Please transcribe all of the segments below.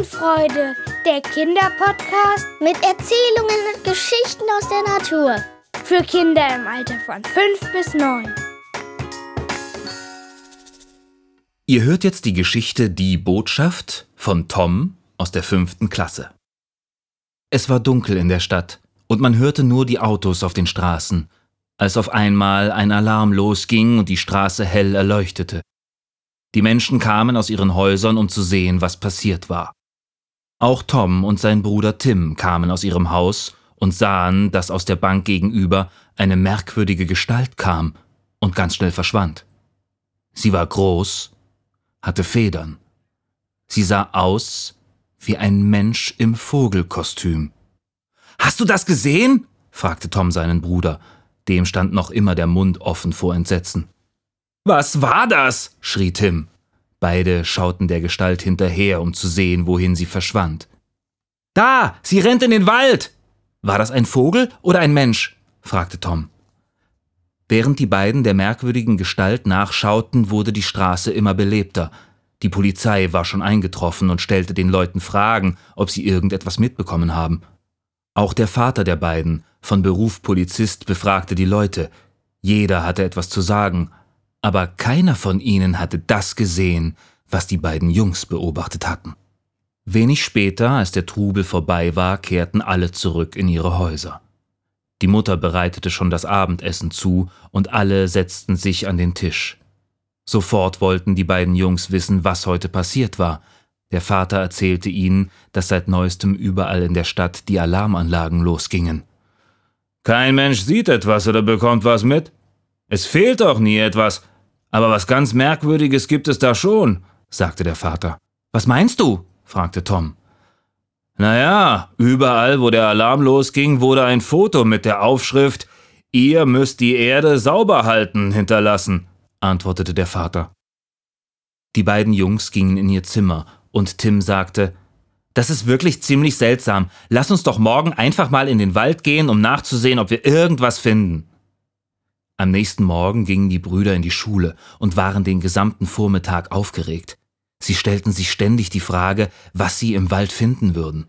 und Wiesenfreude, der Kinderpodcast mit Erzählungen und Geschichten aus der Natur. Für Kinder im Alter von 5 bis 9. Ihr hört jetzt die Geschichte Die Botschaft von Tom aus der fünften Klasse. Es war dunkel in der Stadt und man hörte nur die Autos auf den Straßen, als auf einmal ein Alarm losging und die Straße hell erleuchtete. Die Menschen kamen aus ihren Häusern, um zu sehen, was passiert war. Auch Tom und sein Bruder Tim kamen aus ihrem Haus und sahen, dass aus der Bank gegenüber eine merkwürdige Gestalt kam und ganz schnell verschwand. Sie war groß, hatte Federn. Sie sah aus wie ein Mensch im Vogelkostüm. Hast du das gesehen? fragte Tom seinen Bruder. Dem stand noch immer der Mund offen vor Entsetzen. Was war das? schrie Tim. Beide schauten der Gestalt hinterher, um zu sehen, wohin sie verschwand. Da, sie rennt in den Wald. War das ein Vogel oder ein Mensch? fragte Tom. Während die beiden der merkwürdigen Gestalt nachschauten, wurde die Straße immer belebter. Die Polizei war schon eingetroffen und stellte den Leuten Fragen, ob sie irgendetwas mitbekommen haben. Auch der Vater der beiden, von Beruf Polizist, befragte die Leute. Jeder hatte etwas zu sagen, aber keiner von ihnen hatte das gesehen, was die beiden Jungs beobachtet hatten. Wenig später, als der Trubel vorbei war, kehrten alle zurück in ihre Häuser. Die Mutter bereitete schon das Abendessen zu und alle setzten sich an den Tisch. Sofort wollten die beiden Jungs wissen, was heute passiert war. Der Vater erzählte ihnen, dass seit neuestem überall in der Stadt die Alarmanlagen losgingen. Kein Mensch sieht etwas oder bekommt was mit. Es fehlt doch nie etwas, aber was ganz Merkwürdiges gibt es da schon, sagte der Vater. Was meinst du? fragte Tom. Naja, überall, wo der Alarm losging, wurde ein Foto mit der Aufschrift Ihr müsst die Erde sauber halten hinterlassen, antwortete der Vater. Die beiden Jungs gingen in ihr Zimmer, und Tim sagte Das ist wirklich ziemlich seltsam. Lass uns doch morgen einfach mal in den Wald gehen, um nachzusehen, ob wir irgendwas finden. Am nächsten Morgen gingen die Brüder in die Schule und waren den gesamten Vormittag aufgeregt. Sie stellten sich ständig die Frage, was sie im Wald finden würden.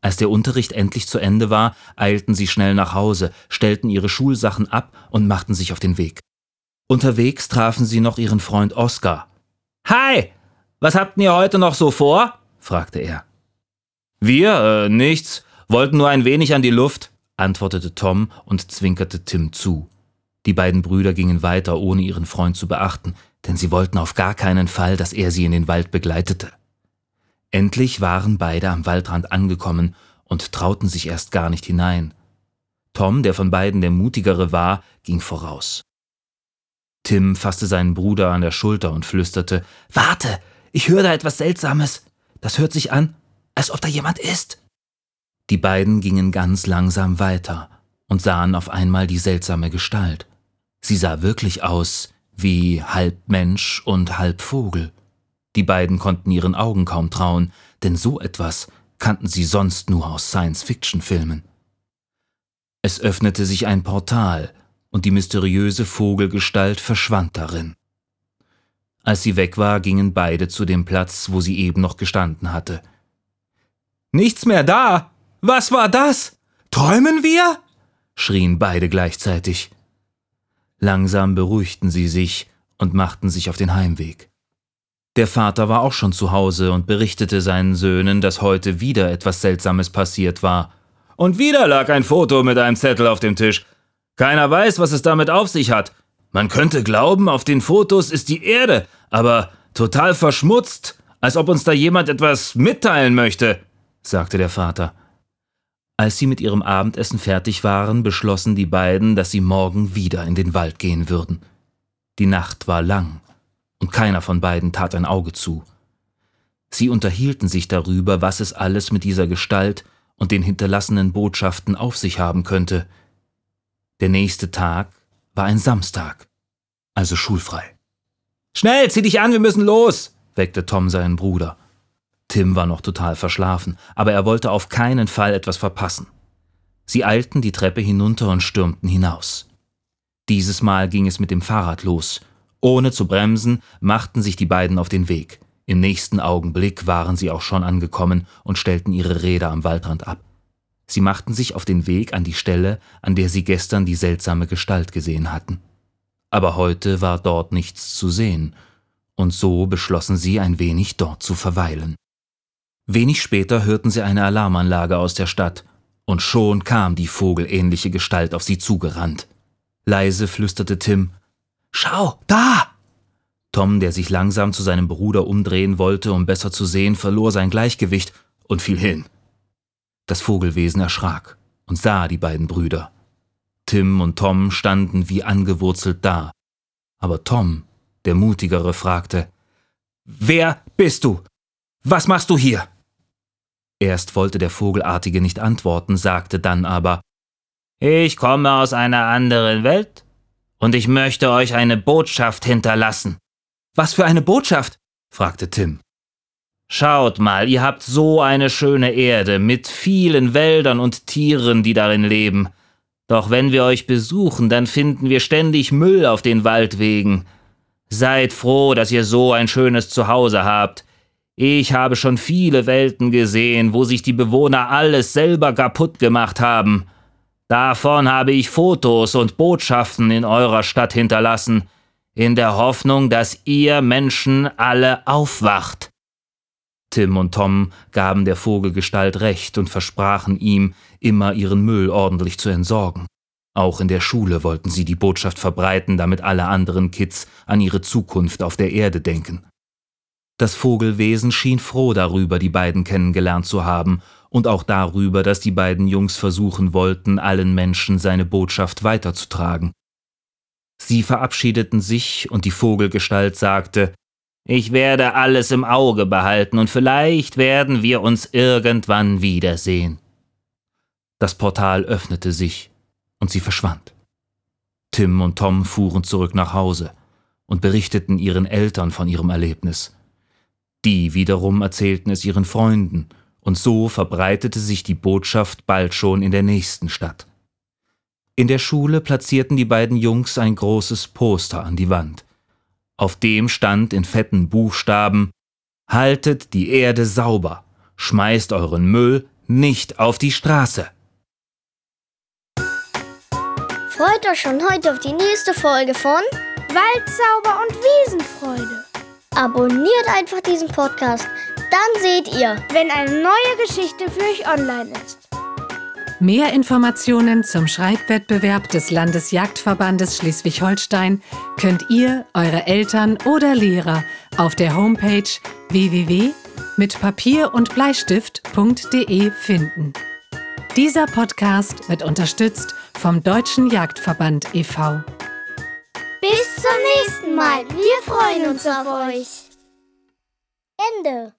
Als der Unterricht endlich zu Ende war, eilten sie schnell nach Hause, stellten ihre Schulsachen ab und machten sich auf den Weg. Unterwegs trafen sie noch ihren Freund Oskar. Hi, was habt ihr heute noch so vor? fragte er. Wir, äh, nichts, wollten nur ein wenig an die Luft, antwortete Tom und zwinkerte Tim zu. Die beiden Brüder gingen weiter, ohne ihren Freund zu beachten, denn sie wollten auf gar keinen Fall, dass er sie in den Wald begleitete. Endlich waren beide am Waldrand angekommen und trauten sich erst gar nicht hinein. Tom, der von beiden der mutigere war, ging voraus. Tim fasste seinen Bruder an der Schulter und flüsterte Warte, ich höre da etwas Seltsames. Das hört sich an, als ob da jemand ist. Die beiden gingen ganz langsam weiter und sahen auf einmal die seltsame Gestalt. Sie sah wirklich aus wie halb Mensch und halb Vogel. Die beiden konnten ihren Augen kaum trauen, denn so etwas kannten sie sonst nur aus Science-Fiction-Filmen. Es öffnete sich ein Portal, und die mysteriöse Vogelgestalt verschwand darin. Als sie weg war, gingen beide zu dem Platz, wo sie eben noch gestanden hatte. Nichts mehr da. Was war das? Träumen wir? schrien beide gleichzeitig. Langsam beruhigten sie sich und machten sich auf den Heimweg. Der Vater war auch schon zu Hause und berichtete seinen Söhnen, dass heute wieder etwas Seltsames passiert war. Und wieder lag ein Foto mit einem Zettel auf dem Tisch. Keiner weiß, was es damit auf sich hat. Man könnte glauben, auf den Fotos ist die Erde, aber total verschmutzt, als ob uns da jemand etwas mitteilen möchte, sagte der Vater. Als sie mit ihrem Abendessen fertig waren, beschlossen die beiden, dass sie morgen wieder in den Wald gehen würden. Die Nacht war lang, und keiner von beiden tat ein Auge zu. Sie unterhielten sich darüber, was es alles mit dieser Gestalt und den hinterlassenen Botschaften auf sich haben könnte. Der nächste Tag war ein Samstag, also schulfrei. Schnell, zieh dich an, wir müssen los, weckte Tom seinen Bruder. Tim war noch total verschlafen, aber er wollte auf keinen Fall etwas verpassen. Sie eilten die Treppe hinunter und stürmten hinaus. Dieses Mal ging es mit dem Fahrrad los. Ohne zu bremsen, machten sich die beiden auf den Weg. Im nächsten Augenblick waren sie auch schon angekommen und stellten ihre Räder am Waldrand ab. Sie machten sich auf den Weg an die Stelle, an der sie gestern die seltsame Gestalt gesehen hatten. Aber heute war dort nichts zu sehen, und so beschlossen sie, ein wenig dort zu verweilen. Wenig später hörten sie eine Alarmanlage aus der Stadt, und schon kam die vogelähnliche Gestalt auf sie zugerannt. Leise flüsterte Tim Schau, da. Tom, der sich langsam zu seinem Bruder umdrehen wollte, um besser zu sehen, verlor sein Gleichgewicht und fiel hin. Das Vogelwesen erschrak und sah die beiden Brüder. Tim und Tom standen wie angewurzelt da. Aber Tom, der Mutigere, fragte Wer bist du? Was machst du hier? Erst wollte der Vogelartige nicht antworten, sagte dann aber Ich komme aus einer anderen Welt und ich möchte euch eine Botschaft hinterlassen. Was für eine Botschaft? fragte Tim. Schaut mal, ihr habt so eine schöne Erde mit vielen Wäldern und Tieren, die darin leben. Doch wenn wir euch besuchen, dann finden wir ständig Müll auf den Waldwegen. Seid froh, dass ihr so ein schönes Zuhause habt. Ich habe schon viele Welten gesehen, wo sich die Bewohner alles selber kaputt gemacht haben. Davon habe ich Fotos und Botschaften in eurer Stadt hinterlassen, in der Hoffnung, dass ihr Menschen alle aufwacht. Tim und Tom gaben der Vogelgestalt recht und versprachen ihm, immer ihren Müll ordentlich zu entsorgen. Auch in der Schule wollten sie die Botschaft verbreiten, damit alle anderen Kids an ihre Zukunft auf der Erde denken. Das Vogelwesen schien froh darüber, die beiden kennengelernt zu haben, und auch darüber, dass die beiden Jungs versuchen wollten, allen Menschen seine Botschaft weiterzutragen. Sie verabschiedeten sich, und die Vogelgestalt sagte ich werde alles im Auge behalten und vielleicht werden wir uns irgendwann wiedersehen. Das Portal öffnete sich und sie verschwand. Tim und Tom fuhren zurück nach Hause und berichteten ihren Eltern von ihrem Erlebnis. Die wiederum erzählten es ihren Freunden, und so verbreitete sich die Botschaft bald schon in der nächsten Stadt. In der Schule platzierten die beiden Jungs ein großes Poster an die Wand. Auf dem stand in fetten Buchstaben Haltet die Erde sauber, schmeißt euren Müll nicht auf die Straße. Freut euch schon heute auf die nächste Folge von Waldsauber und Wiesenfreude. Abonniert einfach diesen Podcast, dann seht ihr, wenn eine neue Geschichte für euch online ist. Mehr Informationen zum Schreibwettbewerb des Landesjagdverbandes Schleswig-Holstein könnt ihr, eure Eltern oder Lehrer auf der Homepage www.mitpapier und Bleistift.de finden. Dieser Podcast wird unterstützt vom Deutschen Jagdverband e.V. Zum nächsten Mal. Wir freuen uns auf euch. Ende.